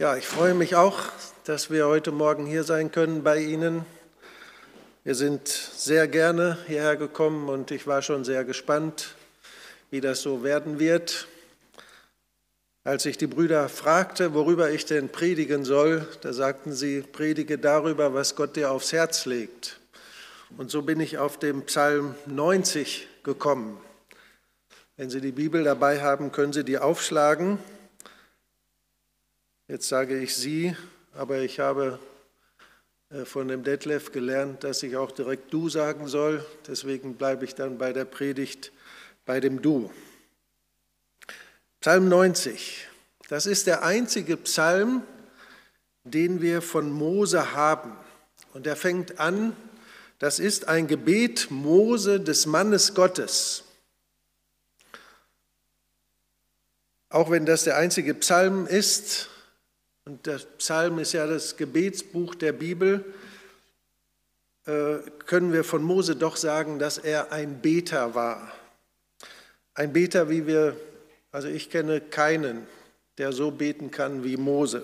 Ja, ich freue mich auch, dass wir heute Morgen hier sein können bei Ihnen. Wir sind sehr gerne hierher gekommen und ich war schon sehr gespannt, wie das so werden wird. Als ich die Brüder fragte, worüber ich denn predigen soll, da sagten sie, predige darüber, was Gott dir aufs Herz legt. Und so bin ich auf den Psalm 90 gekommen. Wenn Sie die Bibel dabei haben, können Sie die aufschlagen. Jetzt sage ich Sie, aber ich habe äh, von dem Detlef gelernt, dass ich auch direkt Du sagen soll. Deswegen bleibe ich dann bei der Predigt bei dem Du. Psalm 90, das ist der einzige Psalm, den wir von Mose haben. Und er fängt an, das ist ein Gebet Mose des Mannes Gottes. Auch wenn das der einzige Psalm ist, und der Psalm ist ja das Gebetsbuch der Bibel, äh, können wir von Mose doch sagen, dass er ein Beter war. Ein Beter, wie wir, also ich kenne keinen, der so beten kann wie Mose.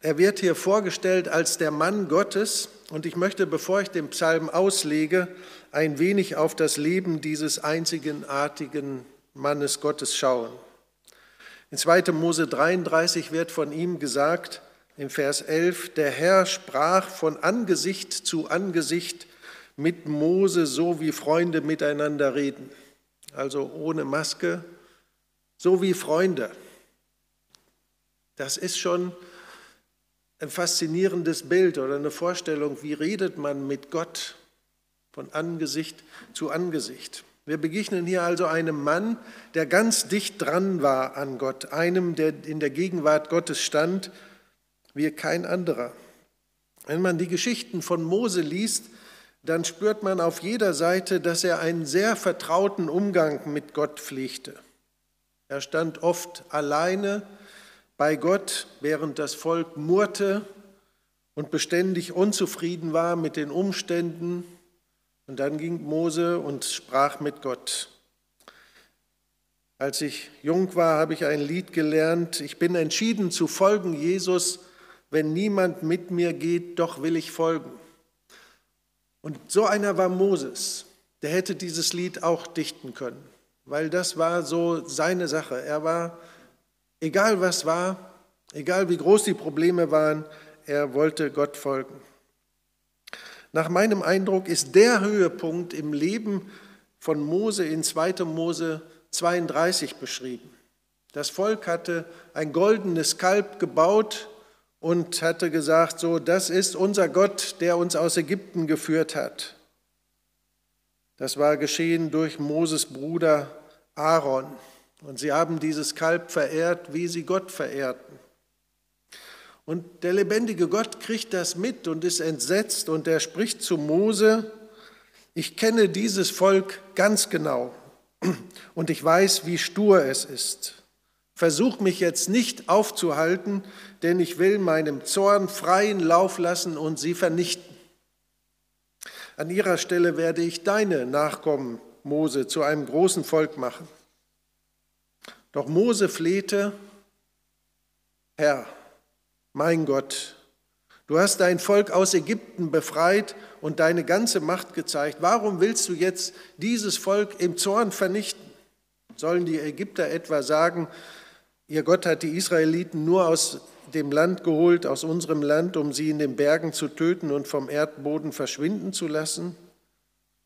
Er wird hier vorgestellt als der Mann Gottes und ich möchte, bevor ich den Psalm auslege, ein wenig auf das Leben dieses einzigartigen Mannes Gottes schauen. In 2. Mose 33 wird von ihm gesagt, im Vers 11, der Herr sprach von Angesicht zu Angesicht mit Mose, so wie Freunde miteinander reden. Also ohne Maske, so wie Freunde. Das ist schon ein faszinierendes Bild oder eine Vorstellung, wie redet man mit Gott von Angesicht zu Angesicht. Wir begegnen hier also einem Mann, der ganz dicht dran war an Gott, einem, der in der Gegenwart Gottes stand, wie kein anderer. Wenn man die Geschichten von Mose liest, dann spürt man auf jeder Seite, dass er einen sehr vertrauten Umgang mit Gott pflegte. Er stand oft alleine bei Gott, während das Volk murrte und beständig unzufrieden war mit den Umständen, und dann ging Mose und sprach mit Gott. Als ich jung war, habe ich ein Lied gelernt. Ich bin entschieden zu folgen, Jesus. Wenn niemand mit mir geht, doch will ich folgen. Und so einer war Moses. Der hätte dieses Lied auch dichten können, weil das war so seine Sache. Er war, egal was war, egal wie groß die Probleme waren, er wollte Gott folgen. Nach meinem Eindruck ist der Höhepunkt im Leben von Mose in 2. Mose 32 beschrieben. Das Volk hatte ein goldenes Kalb gebaut und hatte gesagt, so, das ist unser Gott, der uns aus Ägypten geführt hat. Das war geschehen durch Moses Bruder Aaron. Und sie haben dieses Kalb verehrt, wie sie Gott verehrten. Und der lebendige Gott kriegt das mit und ist entsetzt und er spricht zu Mose, ich kenne dieses Volk ganz genau und ich weiß, wie stur es ist. Versuch mich jetzt nicht aufzuhalten, denn ich will meinem Zorn freien Lauf lassen und sie vernichten. An ihrer Stelle werde ich deine Nachkommen, Mose, zu einem großen Volk machen. Doch Mose flehte, Herr, mein Gott, du hast dein Volk aus Ägypten befreit und deine ganze Macht gezeigt. Warum willst du jetzt dieses Volk im Zorn vernichten? Sollen die Ägypter etwa sagen, ihr Gott hat die Israeliten nur aus dem Land geholt, aus unserem Land, um sie in den Bergen zu töten und vom Erdboden verschwinden zu lassen?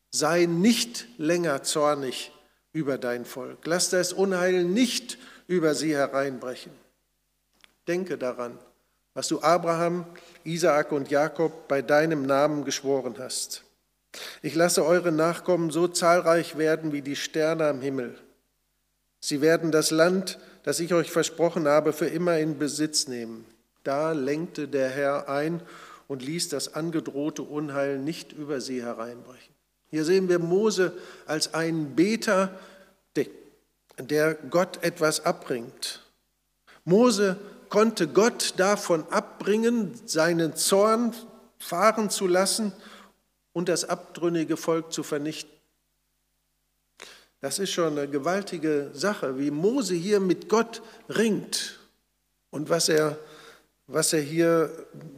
Sei nicht länger zornig über dein Volk. Lass das Unheil nicht über sie hereinbrechen. Denke daran, was du Abraham, Isaak und Jakob bei deinem Namen geschworen hast. Ich lasse eure Nachkommen so zahlreich werden wie die Sterne am Himmel. Sie werden das Land, das ich euch versprochen habe, für immer in Besitz nehmen. Da lenkte der Herr ein und ließ das angedrohte Unheil nicht über sie hereinbrechen. Hier sehen wir Mose als einen Beter, der Gott etwas abbringt. Mose konnte Gott davon abbringen, seinen Zorn fahren zu lassen und das abtrünnige Volk zu vernichten. Das ist schon eine gewaltige Sache, wie Mose hier mit Gott ringt. und was er, was er hier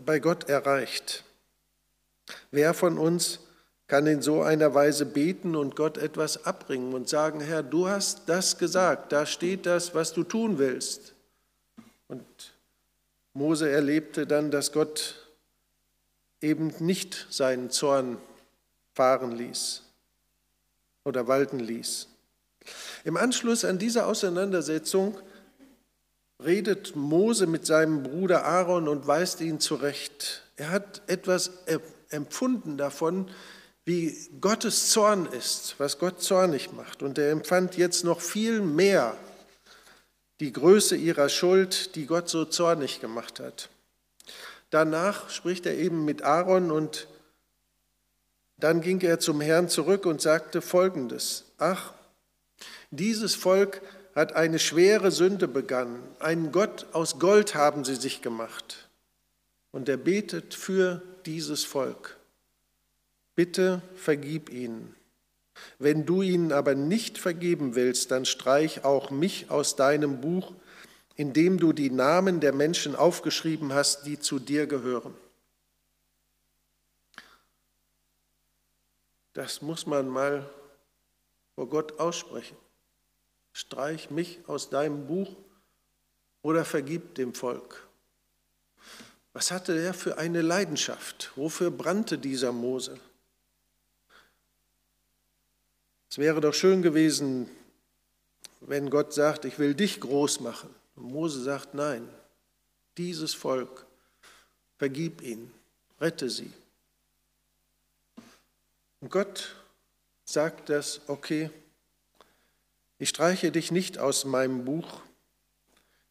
bei Gott erreicht. Wer von uns kann in so einer Weise beten und Gott etwas abbringen und sagen, Herr, du hast das gesagt, da steht das, was du tun willst. Und Mose erlebte dann, dass Gott eben nicht seinen Zorn fahren ließ oder walten ließ. Im Anschluss an diese Auseinandersetzung redet Mose mit seinem Bruder Aaron und weist ihn zurecht. Er hat etwas empfunden davon, wie Gottes Zorn ist, was Gott zornig macht. Und er empfand jetzt noch viel mehr die Größe ihrer Schuld, die Gott so zornig gemacht hat. Danach spricht er eben mit Aaron und dann ging er zum Herrn zurück und sagte folgendes, ach, dieses Volk hat eine schwere Sünde begangen, einen Gott aus Gold haben sie sich gemacht. Und er betet für dieses Volk. Bitte vergib ihnen. Wenn du ihnen aber nicht vergeben willst, dann streich auch mich aus deinem Buch, in dem du die Namen der Menschen aufgeschrieben hast, die zu dir gehören. Das muss man mal vor Gott aussprechen. Streich mich aus deinem Buch oder vergib dem Volk. Was hatte er für eine Leidenschaft? Wofür brannte dieser Mose? Es wäre doch schön gewesen, wenn Gott sagt, ich will dich groß machen. Und Mose sagt, nein, dieses Volk, vergib ihnen, rette sie. Und Gott sagt das, okay, ich streiche dich nicht aus meinem Buch,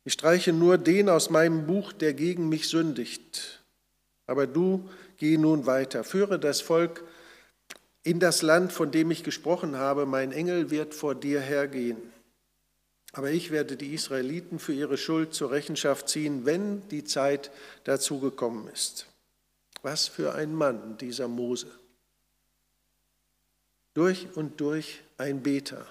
ich streiche nur den aus meinem Buch, der gegen mich sündigt. Aber du geh nun weiter, führe das Volk in das Land, von dem ich gesprochen habe, mein Engel wird vor dir hergehen. Aber ich werde die Israeliten für ihre Schuld zur Rechenschaft ziehen, wenn die Zeit dazu gekommen ist. Was für ein Mann dieser Mose. Durch und durch ein Beter.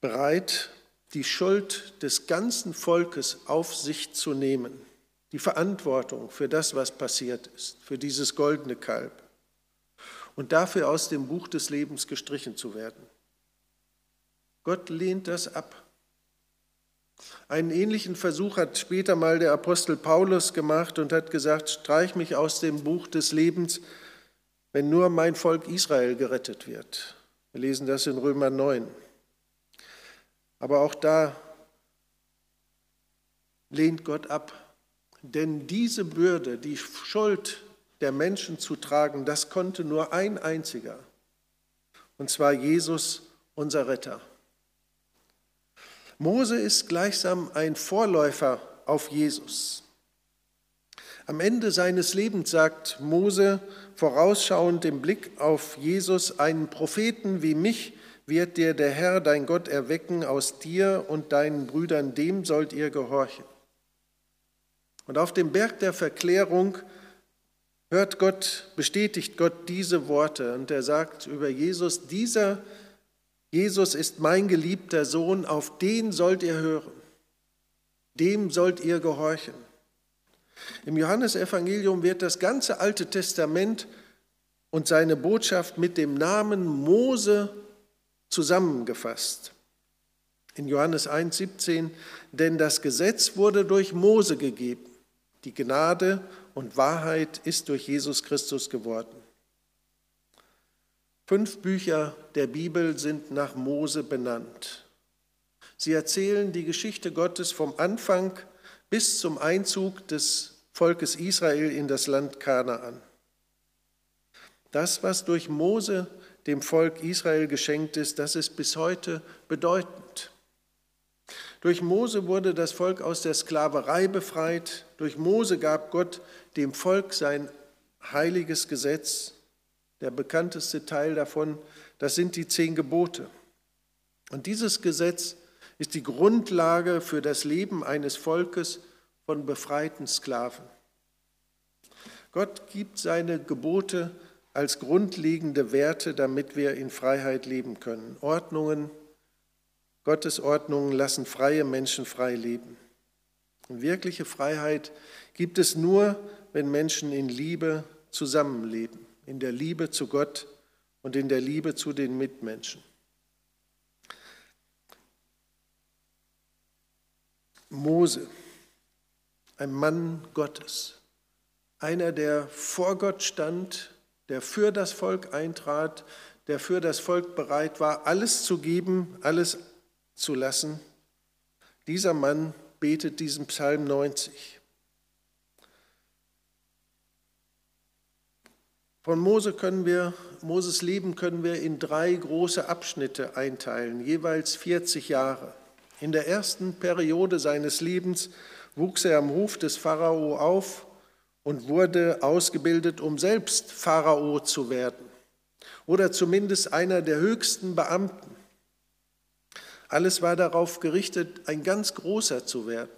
Bereit, die Schuld des ganzen Volkes auf sich zu nehmen, die Verantwortung für das, was passiert ist, für dieses goldene Kalb und dafür aus dem Buch des Lebens gestrichen zu werden. Gott lehnt das ab. Einen ähnlichen Versuch hat später mal der Apostel Paulus gemacht und hat gesagt, streich mich aus dem Buch des Lebens, wenn nur mein Volk Israel gerettet wird. Wir lesen das in Römer 9. Aber auch da lehnt Gott ab, denn diese Bürde, die Schuld der Menschen zu tragen, das konnte nur ein einziger, und zwar Jesus, unser Retter. Mose ist gleichsam ein Vorläufer auf Jesus. Am Ende seines Lebens sagt Mose vorausschauend im Blick auf Jesus, einen Propheten wie mich wird dir der Herr, dein Gott, erwecken aus dir und deinen Brüdern, dem sollt ihr gehorchen. Und auf dem Berg der Verklärung hört Gott, bestätigt Gott diese Worte und er sagt über Jesus, dieser Jesus ist mein geliebter Sohn, auf den sollt ihr hören, dem sollt ihr gehorchen. Im Johannesevangelium wird das ganze Alte Testament und seine Botschaft mit dem Namen Mose zusammengefasst. In Johannes 1,17, denn das Gesetz wurde durch Mose gegeben, die Gnade und Wahrheit ist durch Jesus Christus geworden. Fünf Bücher der Bibel sind nach Mose benannt. Sie erzählen die Geschichte Gottes vom Anfang bis zum Einzug des Volkes Israel in das Land Kanaan. Das, was durch Mose dem Volk Israel geschenkt ist, das ist bis heute bedeutend. Durch Mose wurde das Volk aus der Sklaverei befreit. Durch Mose gab Gott dem Volk sein heiliges Gesetz. Der bekannteste Teil davon, das sind die zehn Gebote. Und dieses Gesetz ist die Grundlage für das Leben eines Volkes von befreiten Sklaven. Gott gibt seine Gebote als grundlegende Werte, damit wir in Freiheit leben können. Ordnungen, Gottes Ordnungen lassen freie Menschen frei leben. Und wirkliche Freiheit gibt es nur, wenn Menschen in Liebe zusammenleben, in der Liebe zu Gott und in der Liebe zu den Mitmenschen. Mose, ein Mann Gottes, einer, der vor Gott stand, der für das Volk eintrat, der für das Volk bereit war, alles zu geben, alles zu lassen. Dieser Mann betet diesen Psalm 90. Von Mose können wir, Moses Leben können wir in drei große Abschnitte einteilen, jeweils 40 Jahre. In der ersten Periode seines Lebens wuchs er am Hof des Pharao auf und wurde ausgebildet, um selbst Pharao zu werden oder zumindest einer der höchsten Beamten. Alles war darauf gerichtet, ein ganz großer zu werden.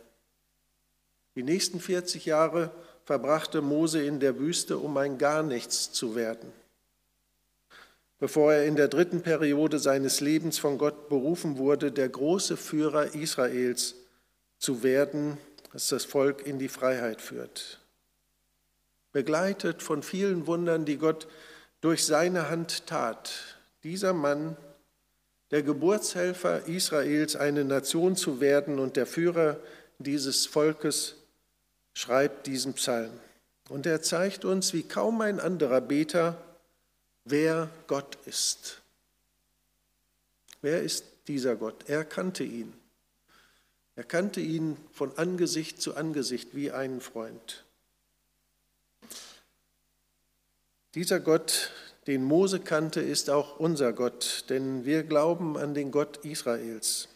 Die nächsten 40 Jahre verbrachte Mose in der Wüste, um ein gar nichts zu werden bevor er in der dritten Periode seines Lebens von Gott berufen wurde, der große Führer Israels zu werden, das das Volk in die Freiheit führt. Begleitet von vielen Wundern, die Gott durch seine Hand tat, dieser Mann, der Geburtshelfer Israels, eine Nation zu werden und der Führer dieses Volkes, schreibt diesen Psalm. Und er zeigt uns, wie kaum ein anderer Beter, wer Gott ist. Wer ist dieser Gott? Er kannte ihn. Er kannte ihn von Angesicht zu Angesicht wie einen Freund. Dieser Gott, den Mose kannte, ist auch unser Gott, denn wir glauben an den Gott Israels.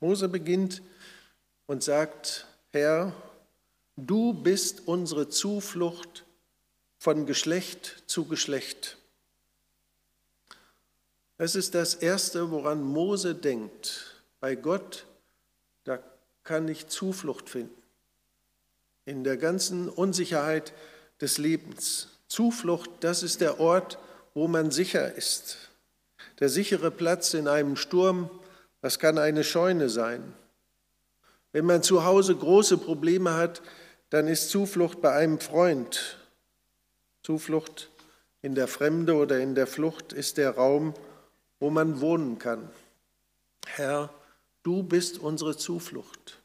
Mose beginnt und sagt, Herr, du bist unsere Zuflucht von Geschlecht zu Geschlecht. Das ist das Erste, woran Mose denkt. Bei Gott, da kann ich Zuflucht finden. In der ganzen Unsicherheit des Lebens. Zuflucht, das ist der Ort, wo man sicher ist. Der sichere Platz in einem Sturm, das kann eine Scheune sein. Wenn man zu Hause große Probleme hat, dann ist Zuflucht bei einem Freund. Zuflucht in der Fremde oder in der Flucht ist der Raum, wo man wohnen kann. Herr, du bist unsere Zuflucht.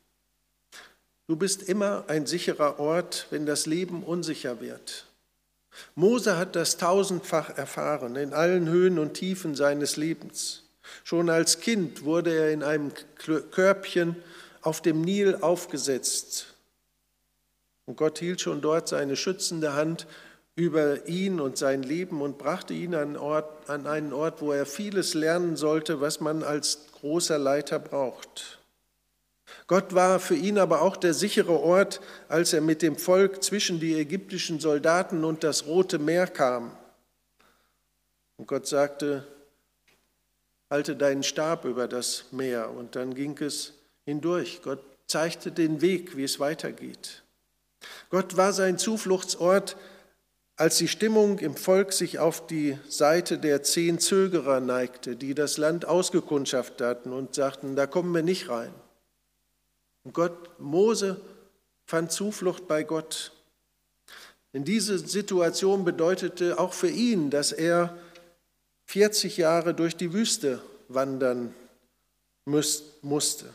Du bist immer ein sicherer Ort, wenn das Leben unsicher wird. Mose hat das tausendfach erfahren in allen Höhen und Tiefen seines Lebens. Schon als Kind wurde er in einem Körbchen auf dem Nil aufgesetzt. Und Gott hielt schon dort seine schützende Hand über ihn und sein Leben und brachte ihn an, Ort, an einen Ort, wo er vieles lernen sollte, was man als großer Leiter braucht. Gott war für ihn aber auch der sichere Ort, als er mit dem Volk zwischen die ägyptischen Soldaten und das Rote Meer kam. Und Gott sagte, halte deinen Stab über das Meer. Und dann ging es hindurch. Gott zeigte den Weg, wie es weitergeht. Gott war sein Zufluchtsort, als die Stimmung im Volk sich auf die Seite der zehn Zögerer neigte, die das Land ausgekundschaftet hatten und sagten, da kommen wir nicht rein. Und Gott, Mose fand Zuflucht bei Gott. In diese Situation bedeutete auch für ihn, dass er 40 Jahre durch die Wüste wandern musste.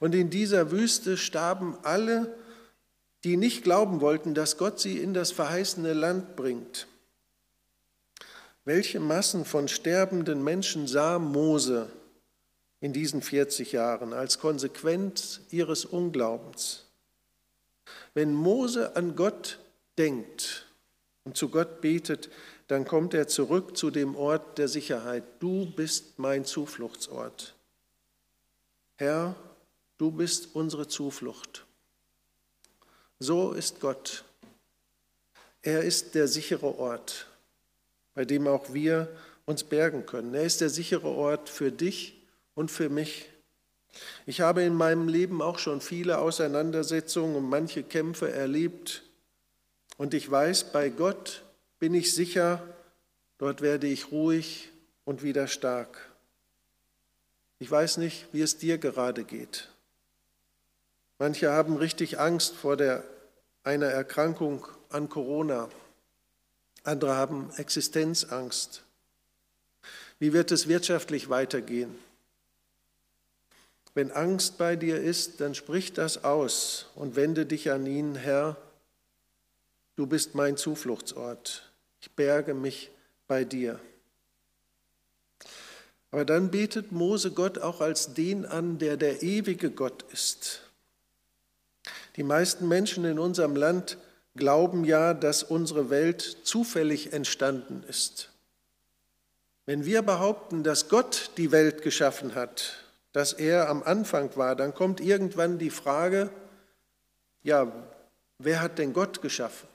Und in dieser Wüste starben alle, die nicht glauben wollten, dass Gott sie in das verheißene Land bringt. Welche Massen von sterbenden Menschen sah Mose in diesen 40 Jahren als Konsequenz ihres Unglaubens? Wenn Mose an Gott denkt und zu Gott betet, dann kommt er zurück zu dem Ort der Sicherheit. Du bist mein Zufluchtsort. Herr, du bist unsere Zuflucht. So ist Gott. Er ist der sichere Ort, bei dem auch wir uns bergen können. Er ist der sichere Ort für dich und für mich. Ich habe in meinem Leben auch schon viele Auseinandersetzungen und manche Kämpfe erlebt. Und ich weiß, bei Gott bin ich sicher, dort werde ich ruhig und wieder stark. Ich weiß nicht, wie es dir gerade geht. Manche haben richtig Angst vor der, einer Erkrankung an Corona. Andere haben Existenzangst. Wie wird es wirtschaftlich weitergehen? Wenn Angst bei dir ist, dann sprich das aus und wende dich an ihn, Herr, du bist mein Zufluchtsort. Ich berge mich bei dir. Aber dann betet Mose Gott auch als den an, der der ewige Gott ist. Die meisten Menschen in unserem Land glauben ja, dass unsere Welt zufällig entstanden ist. Wenn wir behaupten, dass Gott die Welt geschaffen hat, dass er am Anfang war, dann kommt irgendwann die Frage, ja, wer hat denn Gott geschaffen?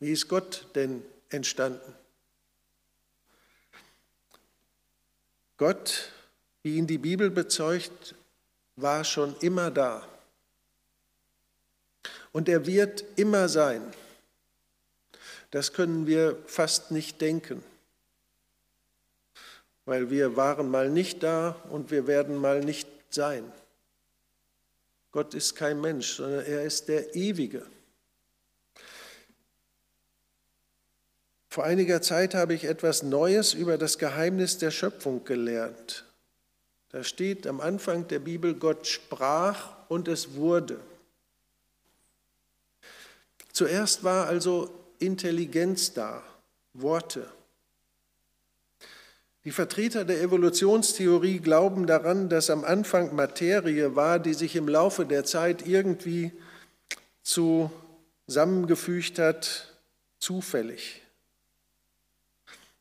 Wie ist Gott denn entstanden? Gott, wie ihn die Bibel bezeugt, war schon immer da. Und er wird immer sein. Das können wir fast nicht denken, weil wir waren mal nicht da und wir werden mal nicht sein. Gott ist kein Mensch, sondern er ist der Ewige. Vor einiger Zeit habe ich etwas Neues über das Geheimnis der Schöpfung gelernt. Da steht am Anfang der Bibel, Gott sprach und es wurde. Zuerst war also Intelligenz da, Worte. Die Vertreter der Evolutionstheorie glauben daran, dass am Anfang Materie war, die sich im Laufe der Zeit irgendwie zusammengefügt hat, zufällig.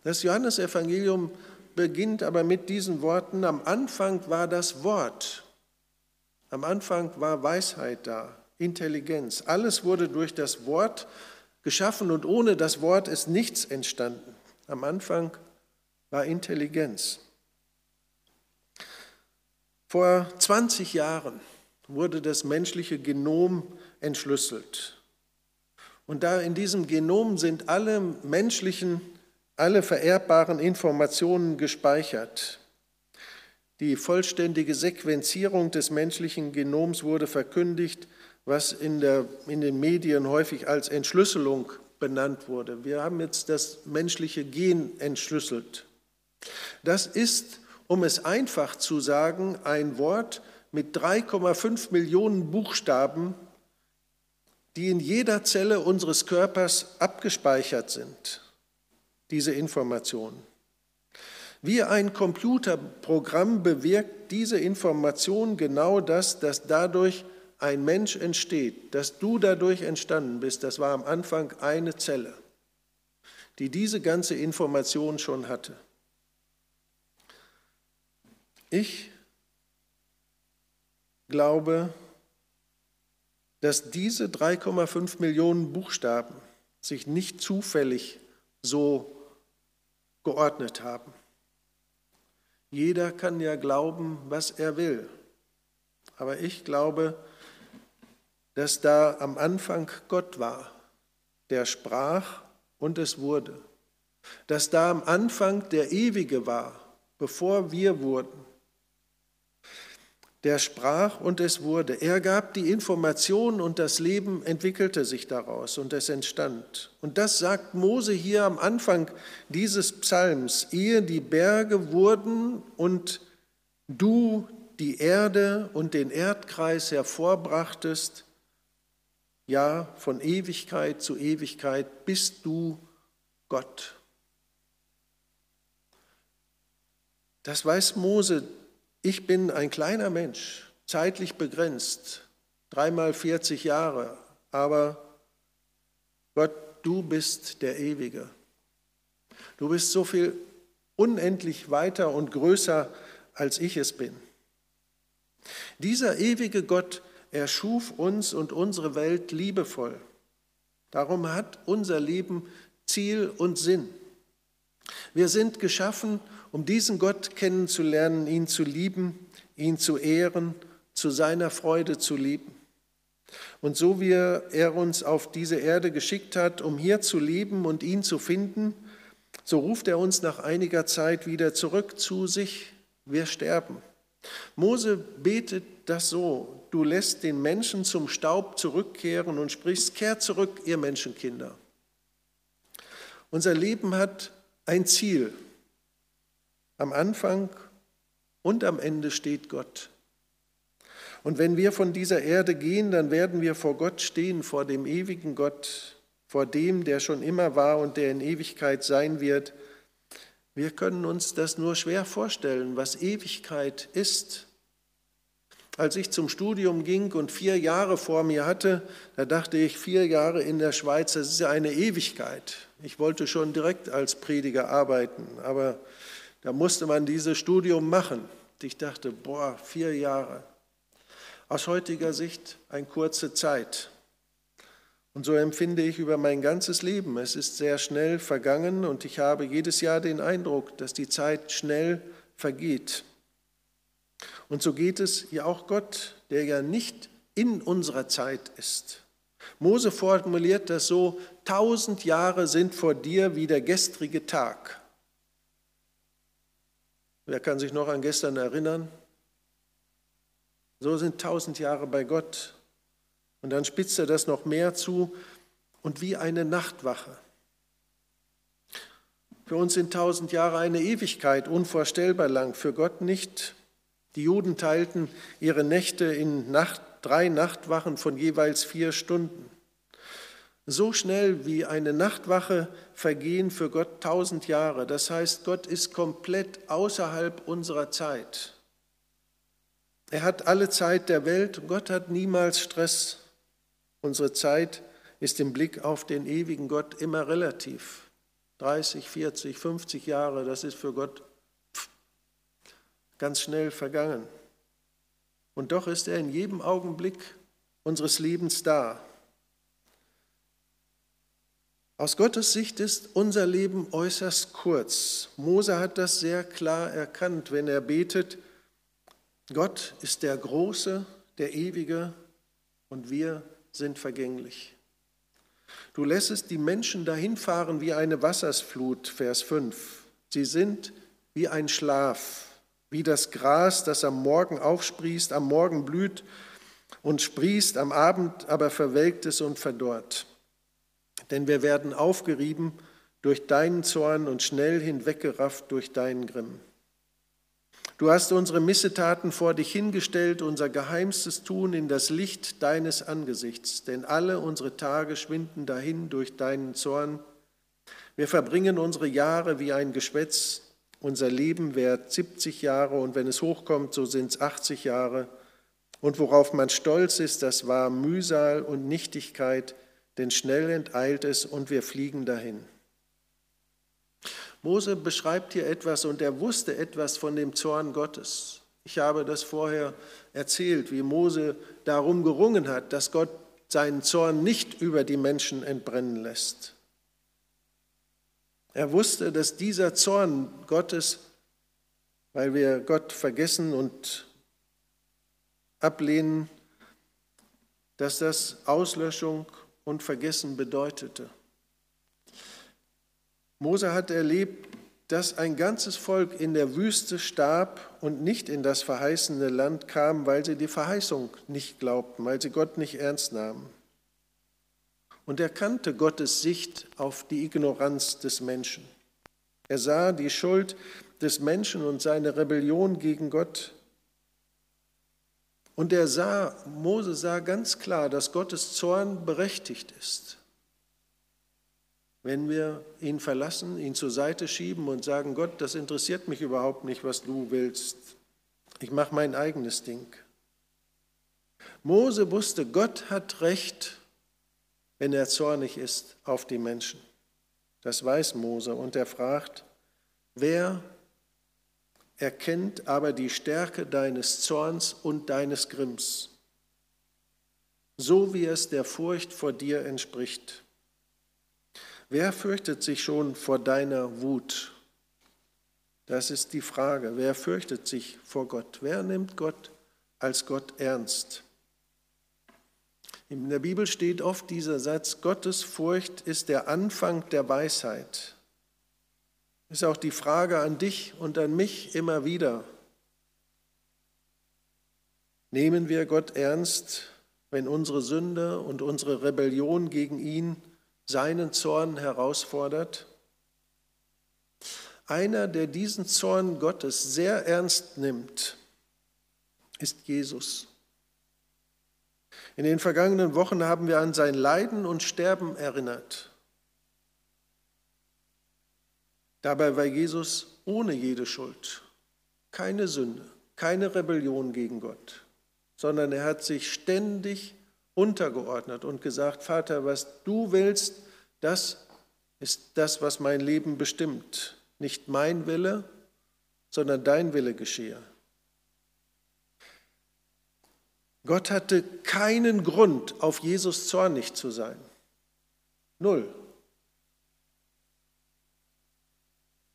Das Johannesevangelium beginnt aber mit diesen Worten, am Anfang war das Wort, am Anfang war Weisheit da. Intelligenz. Alles wurde durch das Wort geschaffen und ohne das Wort ist nichts entstanden. Am Anfang war Intelligenz. Vor 20 Jahren wurde das menschliche Genom entschlüsselt. Und da in diesem Genom sind alle menschlichen, alle vererbbaren Informationen gespeichert. Die vollständige Sequenzierung des menschlichen Genoms wurde verkündigt was in, der, in den Medien häufig als Entschlüsselung benannt wurde. Wir haben jetzt das menschliche Gen entschlüsselt. Das ist, um es einfach zu sagen, ein Wort mit 3,5 Millionen Buchstaben, die in jeder Zelle unseres Körpers abgespeichert sind, diese Informationen. Wie ein Computerprogramm bewirkt diese Information genau das, dass dadurch ein Mensch entsteht, dass du dadurch entstanden bist, das war am Anfang eine Zelle, die diese ganze Information schon hatte. Ich glaube, dass diese 3,5 Millionen Buchstaben sich nicht zufällig so geordnet haben. Jeder kann ja glauben, was er will. Aber ich glaube, dass da am Anfang Gott war, der sprach und es wurde. Dass da am Anfang der Ewige war, bevor wir wurden. Der sprach und es wurde. Er gab die Information und das Leben entwickelte sich daraus und es entstand. Und das sagt Mose hier am Anfang dieses Psalms, ehe die Berge wurden und du die Erde und den Erdkreis hervorbrachtest, ja, von Ewigkeit zu Ewigkeit bist du Gott. Das weiß Mose. Ich bin ein kleiner Mensch, zeitlich begrenzt, dreimal 40 Jahre, aber Gott, du bist der Ewige. Du bist so viel unendlich weiter und größer, als ich es bin. Dieser ewige Gott er schuf uns und unsere Welt liebevoll. Darum hat unser Leben Ziel und Sinn. Wir sind geschaffen, um diesen Gott kennenzulernen, ihn zu lieben, ihn zu ehren, zu seiner Freude zu lieben. Und so wie er uns auf diese Erde geschickt hat, um hier zu leben und ihn zu finden, so ruft er uns nach einiger Zeit wieder zurück zu sich, wir sterben. Mose betet das so, du lässt den Menschen zum Staub zurückkehren und sprichst, kehrt zurück, ihr Menschenkinder. Unser Leben hat ein Ziel. Am Anfang und am Ende steht Gott. Und wenn wir von dieser Erde gehen, dann werden wir vor Gott stehen, vor dem ewigen Gott, vor dem, der schon immer war und der in Ewigkeit sein wird. Wir können uns das nur schwer vorstellen, was Ewigkeit ist. Als ich zum Studium ging und vier Jahre vor mir hatte, da dachte ich, vier Jahre in der Schweiz, das ist ja eine Ewigkeit. Ich wollte schon direkt als Prediger arbeiten, aber da musste man dieses Studium machen. Ich dachte, boah, vier Jahre. Aus heutiger Sicht eine kurze Zeit. Und so empfinde ich über mein ganzes Leben. Es ist sehr schnell vergangen und ich habe jedes Jahr den Eindruck, dass die Zeit schnell vergeht. Und so geht es ja auch Gott, der ja nicht in unserer Zeit ist. Mose formuliert das so, tausend Jahre sind vor dir wie der gestrige Tag. Wer kann sich noch an gestern erinnern? So sind tausend Jahre bei Gott. Und dann spitzt er das noch mehr zu und wie eine Nachtwache. Für uns sind tausend Jahre eine Ewigkeit, unvorstellbar lang, für Gott nicht. Die Juden teilten ihre Nächte in Nacht, drei Nachtwachen von jeweils vier Stunden. So schnell wie eine Nachtwache vergehen für Gott tausend Jahre. Das heißt, Gott ist komplett außerhalb unserer Zeit. Er hat alle Zeit der Welt. Gott hat niemals Stress. Unsere Zeit ist im Blick auf den ewigen Gott immer relativ. 30, 40, 50 Jahre, das ist für Gott ganz schnell vergangen. Und doch ist er in jedem Augenblick unseres Lebens da. Aus Gottes Sicht ist unser Leben äußerst kurz. Mose hat das sehr klar erkannt, wenn er betet, Gott ist der Große, der Ewige und wir sind vergänglich. Du lässest die Menschen dahinfahren wie eine Wassersflut, Vers 5. Sie sind wie ein Schlaf, wie das Gras, das am Morgen aufsprießt, am Morgen blüht und sprießt, am Abend aber verwelkt es und verdorrt. Denn wir werden aufgerieben durch deinen Zorn und schnell hinweggerafft durch deinen Grimm. Du hast unsere Missetaten vor dich hingestellt, unser geheimstes Tun in das Licht deines Angesichts, denn alle unsere Tage schwinden dahin durch deinen Zorn. Wir verbringen unsere Jahre wie ein Geschwätz, unser Leben währt 70 Jahre und wenn es hochkommt, so sind es 80 Jahre. Und worauf man stolz ist, das war Mühsal und Nichtigkeit, denn schnell enteilt es und wir fliegen dahin. Mose beschreibt hier etwas und er wusste etwas von dem Zorn Gottes. Ich habe das vorher erzählt, wie Mose darum gerungen hat, dass Gott seinen Zorn nicht über die Menschen entbrennen lässt. Er wusste, dass dieser Zorn Gottes, weil wir Gott vergessen und ablehnen, dass das Auslöschung und Vergessen bedeutete. Mose hat erlebt, dass ein ganzes Volk in der Wüste starb und nicht in das verheißene Land kam, weil sie die Verheißung nicht glaubten, weil sie Gott nicht ernst nahmen. Und er kannte Gottes Sicht auf die Ignoranz des Menschen. Er sah die Schuld des Menschen und seine Rebellion gegen Gott. Und er sah, Mose sah ganz klar, dass Gottes Zorn berechtigt ist wenn wir ihn verlassen, ihn zur Seite schieben und sagen, Gott, das interessiert mich überhaupt nicht, was du willst. Ich mache mein eigenes Ding. Mose wusste, Gott hat recht, wenn er zornig ist auf die Menschen. Das weiß Mose und er fragt, wer erkennt aber die Stärke deines Zorns und deines Grimms, so wie es der Furcht vor dir entspricht. Wer fürchtet sich schon vor deiner Wut? Das ist die Frage. Wer fürchtet sich vor Gott? Wer nimmt Gott als Gott ernst? In der Bibel steht oft dieser Satz, Gottes Furcht ist der Anfang der Weisheit. Ist auch die Frage an dich und an mich immer wieder. Nehmen wir Gott ernst, wenn unsere Sünde und unsere Rebellion gegen ihn seinen Zorn herausfordert? Einer, der diesen Zorn Gottes sehr ernst nimmt, ist Jesus. In den vergangenen Wochen haben wir an sein Leiden und Sterben erinnert. Dabei war Jesus ohne jede Schuld, keine Sünde, keine Rebellion gegen Gott, sondern er hat sich ständig untergeordnet und gesagt, Vater, was du willst, das ist das, was mein Leben bestimmt. Nicht mein Wille, sondern dein Wille geschehe. Gott hatte keinen Grund, auf Jesus zornig zu sein. Null.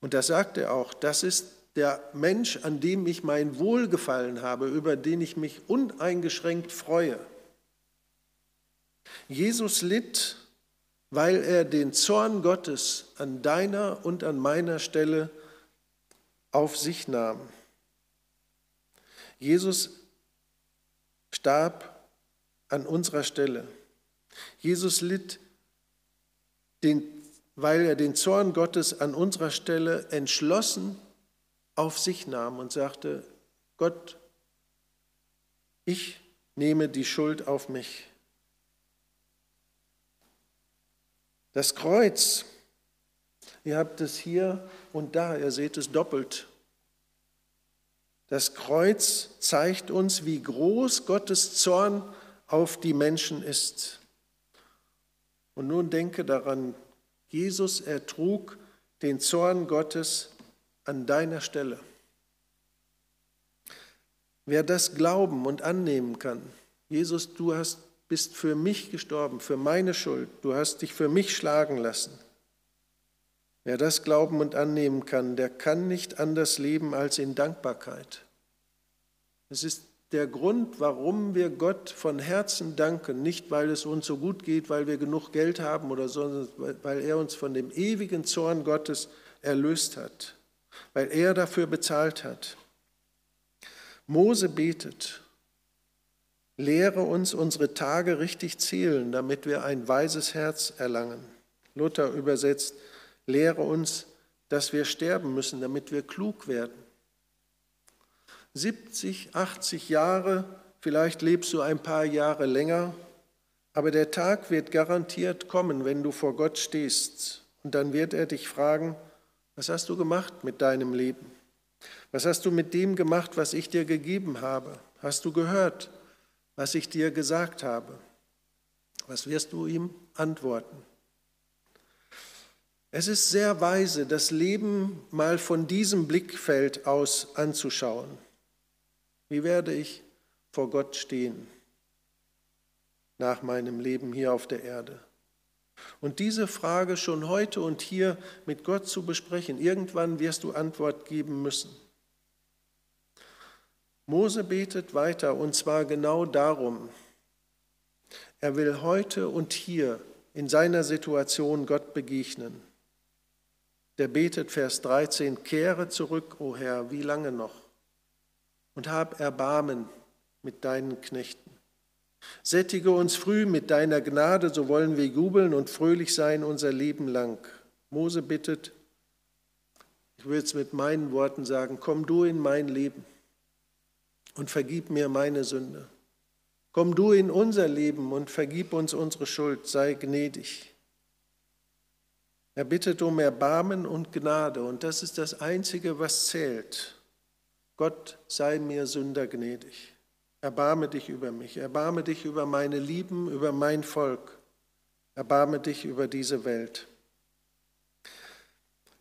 Und das sagt er auch, das ist der Mensch, an dem ich mein Wohlgefallen habe, über den ich mich uneingeschränkt freue. Jesus litt, weil er den Zorn Gottes an deiner und an meiner Stelle auf sich nahm. Jesus starb an unserer Stelle. Jesus litt, den, weil er den Zorn Gottes an unserer Stelle entschlossen auf sich nahm und sagte, Gott, ich nehme die Schuld auf mich. Das Kreuz, ihr habt es hier und da, ihr seht es doppelt. Das Kreuz zeigt uns, wie groß Gottes Zorn auf die Menschen ist. Und nun denke daran, Jesus ertrug den Zorn Gottes an deiner Stelle. Wer das glauben und annehmen kann, Jesus, du hast, bist für mich gestorben, für meine Schuld, du hast dich für mich schlagen lassen. Wer das glauben und annehmen kann, der kann nicht anders leben als in Dankbarkeit. Es ist der Grund, warum wir Gott von Herzen danken, nicht weil es uns so gut geht, weil wir genug Geld haben oder so, weil er uns von dem ewigen Zorn Gottes erlöst hat, weil er dafür bezahlt hat. Mose betet, lehre uns unsere Tage richtig zählen, damit wir ein weises Herz erlangen. Luther übersetzt, lehre uns, dass wir sterben müssen, damit wir klug werden. 70, 80 Jahre, vielleicht lebst du ein paar Jahre länger, aber der Tag wird garantiert kommen, wenn du vor Gott stehst. Und dann wird er dich fragen, was hast du gemacht mit deinem Leben? Was hast du mit dem gemacht, was ich dir gegeben habe? Hast du gehört, was ich dir gesagt habe? Was wirst du ihm antworten? Es ist sehr weise, das Leben mal von diesem Blickfeld aus anzuschauen. Wie werde ich vor Gott stehen nach meinem Leben hier auf der Erde? Und diese Frage schon heute und hier mit Gott zu besprechen, irgendwann wirst du Antwort geben müssen. Mose betet weiter und zwar genau darum. Er will heute und hier in seiner Situation Gott begegnen. Der betet Vers 13, kehre zurück, o Herr, wie lange noch? Und hab Erbarmen mit deinen Knechten. Sättige uns früh mit deiner Gnade, so wollen wir jubeln und fröhlich sein unser Leben lang. Mose bittet, ich will es mit meinen Worten sagen, komm du in mein Leben und vergib mir meine Sünde. Komm du in unser Leben und vergib uns unsere Schuld, sei gnädig. Er bittet um Erbarmen und Gnade und das ist das Einzige, was zählt. Gott sei mir Sünder gnädig. Erbarme dich über mich, erbarme dich über meine Lieben, über mein Volk, erbarme dich über diese Welt.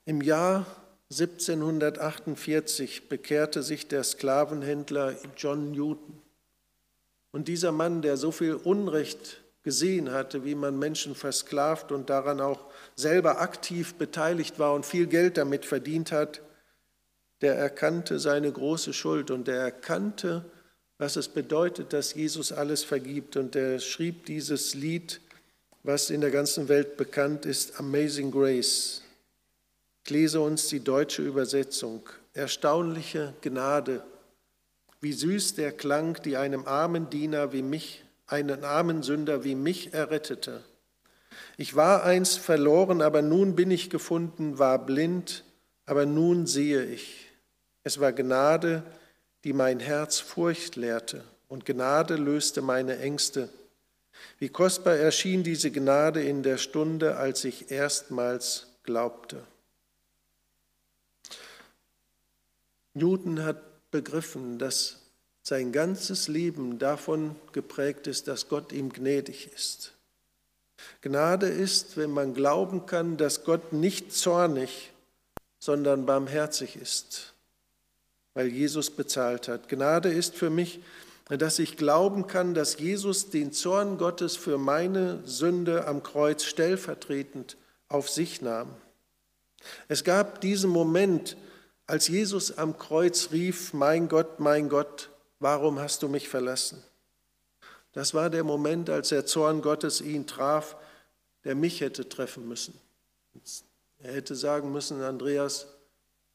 Im Jahr 1748 bekehrte sich der Sklavenhändler John Newton. Und dieser Mann, der so viel Unrecht gesehen hatte, wie man Menschen versklavt und daran auch selber aktiv beteiligt war und viel Geld damit verdient hat, der erkannte seine große Schuld und der erkannte, was es bedeutet, dass Jesus alles vergibt. Und der schrieb dieses Lied, was in der ganzen Welt bekannt ist, Amazing Grace. Ich lese uns die deutsche Übersetzung. Erstaunliche Gnade, wie süß der Klang, die einem armen Diener wie mich, einen armen Sünder wie mich errettete. Ich war einst verloren, aber nun bin ich gefunden, war blind, aber nun sehe ich. Es war Gnade, die mein Herz Furcht lehrte, und Gnade löste meine Ängste. Wie kostbar erschien diese Gnade in der Stunde, als ich erstmals glaubte. Newton hat begriffen, dass sein ganzes Leben davon geprägt ist, dass Gott ihm gnädig ist. Gnade ist, wenn man glauben kann, dass Gott nicht zornig, sondern barmherzig ist, weil Jesus bezahlt hat. Gnade ist für mich, dass ich glauben kann, dass Jesus den Zorn Gottes für meine Sünde am Kreuz stellvertretend auf sich nahm. Es gab diesen Moment, als Jesus am Kreuz rief, mein Gott, mein Gott, warum hast du mich verlassen? Das war der Moment, als der Zorn Gottes ihn traf, der mich hätte treffen müssen. Er hätte sagen müssen, Andreas,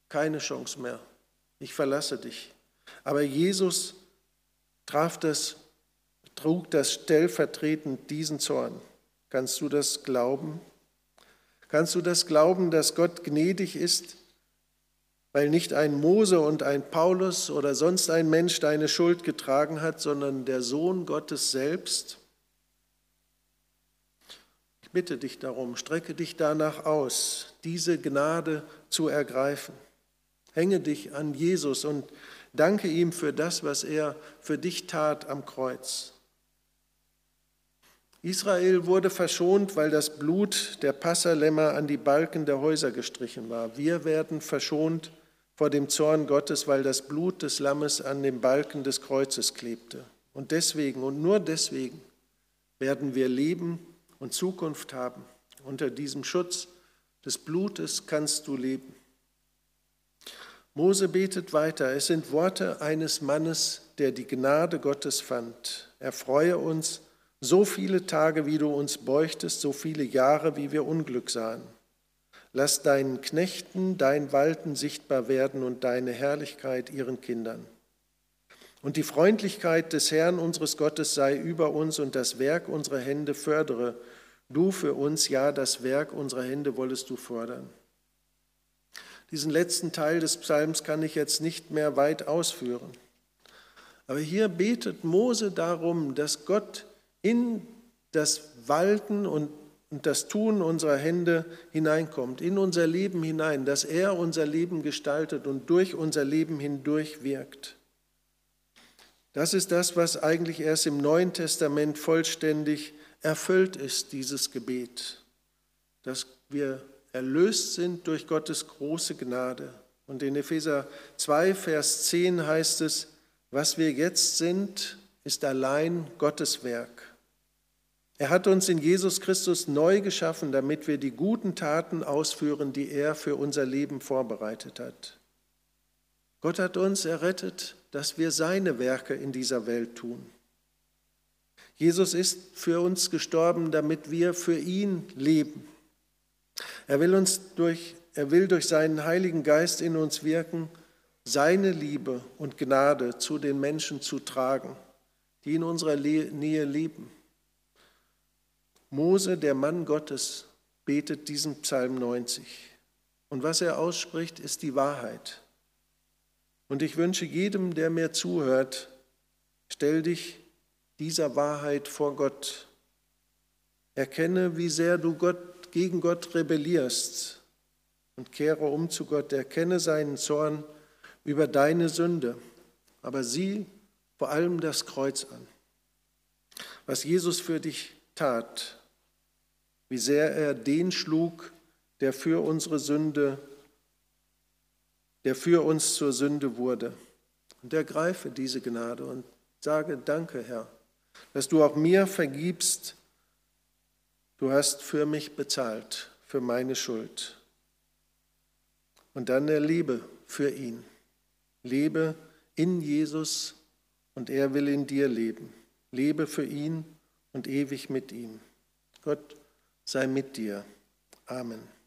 keine Chance mehr, ich verlasse dich. Aber Jesus traf das, trug das stellvertretend diesen Zorn. Kannst du das glauben? Kannst du das glauben, dass Gott gnädig ist weil nicht ein Mose und ein Paulus oder sonst ein Mensch deine Schuld getragen hat, sondern der Sohn Gottes selbst. Ich bitte dich darum, strecke dich danach aus, diese Gnade zu ergreifen. Hänge dich an Jesus und danke ihm für das, was er für dich tat am Kreuz. Israel wurde verschont, weil das Blut der Passalämmer an die Balken der Häuser gestrichen war. Wir werden verschont, vor dem Zorn Gottes, weil das Blut des Lammes an dem Balken des Kreuzes klebte. Und deswegen und nur deswegen werden wir leben und Zukunft haben. Unter diesem Schutz des Blutes kannst du leben. Mose betet weiter. Es sind Worte eines Mannes, der die Gnade Gottes fand. Erfreue uns so viele Tage, wie du uns beuchtest, so viele Jahre, wie wir Unglück sahen. Lass deinen Knechten dein Walten sichtbar werden und deine Herrlichkeit ihren Kindern. Und die Freundlichkeit des Herrn unseres Gottes sei über uns und das Werk unserer Hände fördere. Du für uns, ja, das Werk unserer Hände wollest du fördern. Diesen letzten Teil des Psalms kann ich jetzt nicht mehr weit ausführen. Aber hier betet Mose darum, dass Gott in das Walten und und das Tun unserer Hände hineinkommt, in unser Leben hinein, dass er unser Leben gestaltet und durch unser Leben hindurch wirkt. Das ist das, was eigentlich erst im Neuen Testament vollständig erfüllt ist, dieses Gebet, dass wir erlöst sind durch Gottes große Gnade. Und in Epheser 2, Vers 10 heißt es, was wir jetzt sind, ist allein Gottes Werk. Er hat uns in Jesus Christus neu geschaffen, damit wir die guten Taten ausführen, die er für unser Leben vorbereitet hat. Gott hat uns errettet, dass wir seine Werke in dieser Welt tun. Jesus ist für uns gestorben, damit wir für ihn leben. Er will uns durch, er will durch seinen Heiligen Geist in uns wirken, seine Liebe und Gnade zu den Menschen zu tragen, die in unserer Nähe leben. Mose, der Mann Gottes, betet diesen Psalm 90. Und was er ausspricht, ist die Wahrheit. Und ich wünsche jedem, der mir zuhört, stell dich dieser Wahrheit vor Gott. Erkenne, wie sehr du Gott, gegen Gott rebellierst und kehre um zu Gott. Erkenne seinen Zorn über deine Sünde, aber sieh vor allem das Kreuz an. Was Jesus für dich tat, wie sehr er den schlug, der für unsere Sünde, der für uns zur Sünde wurde. Und ergreife diese Gnade und sage, danke Herr, dass du auch mir vergibst. Du hast für mich bezahlt, für meine Schuld. Und dann erlebe für ihn. Lebe in Jesus und er will in dir leben. Lebe für ihn und ewig mit ihm. Gott sei mit dir. Amen.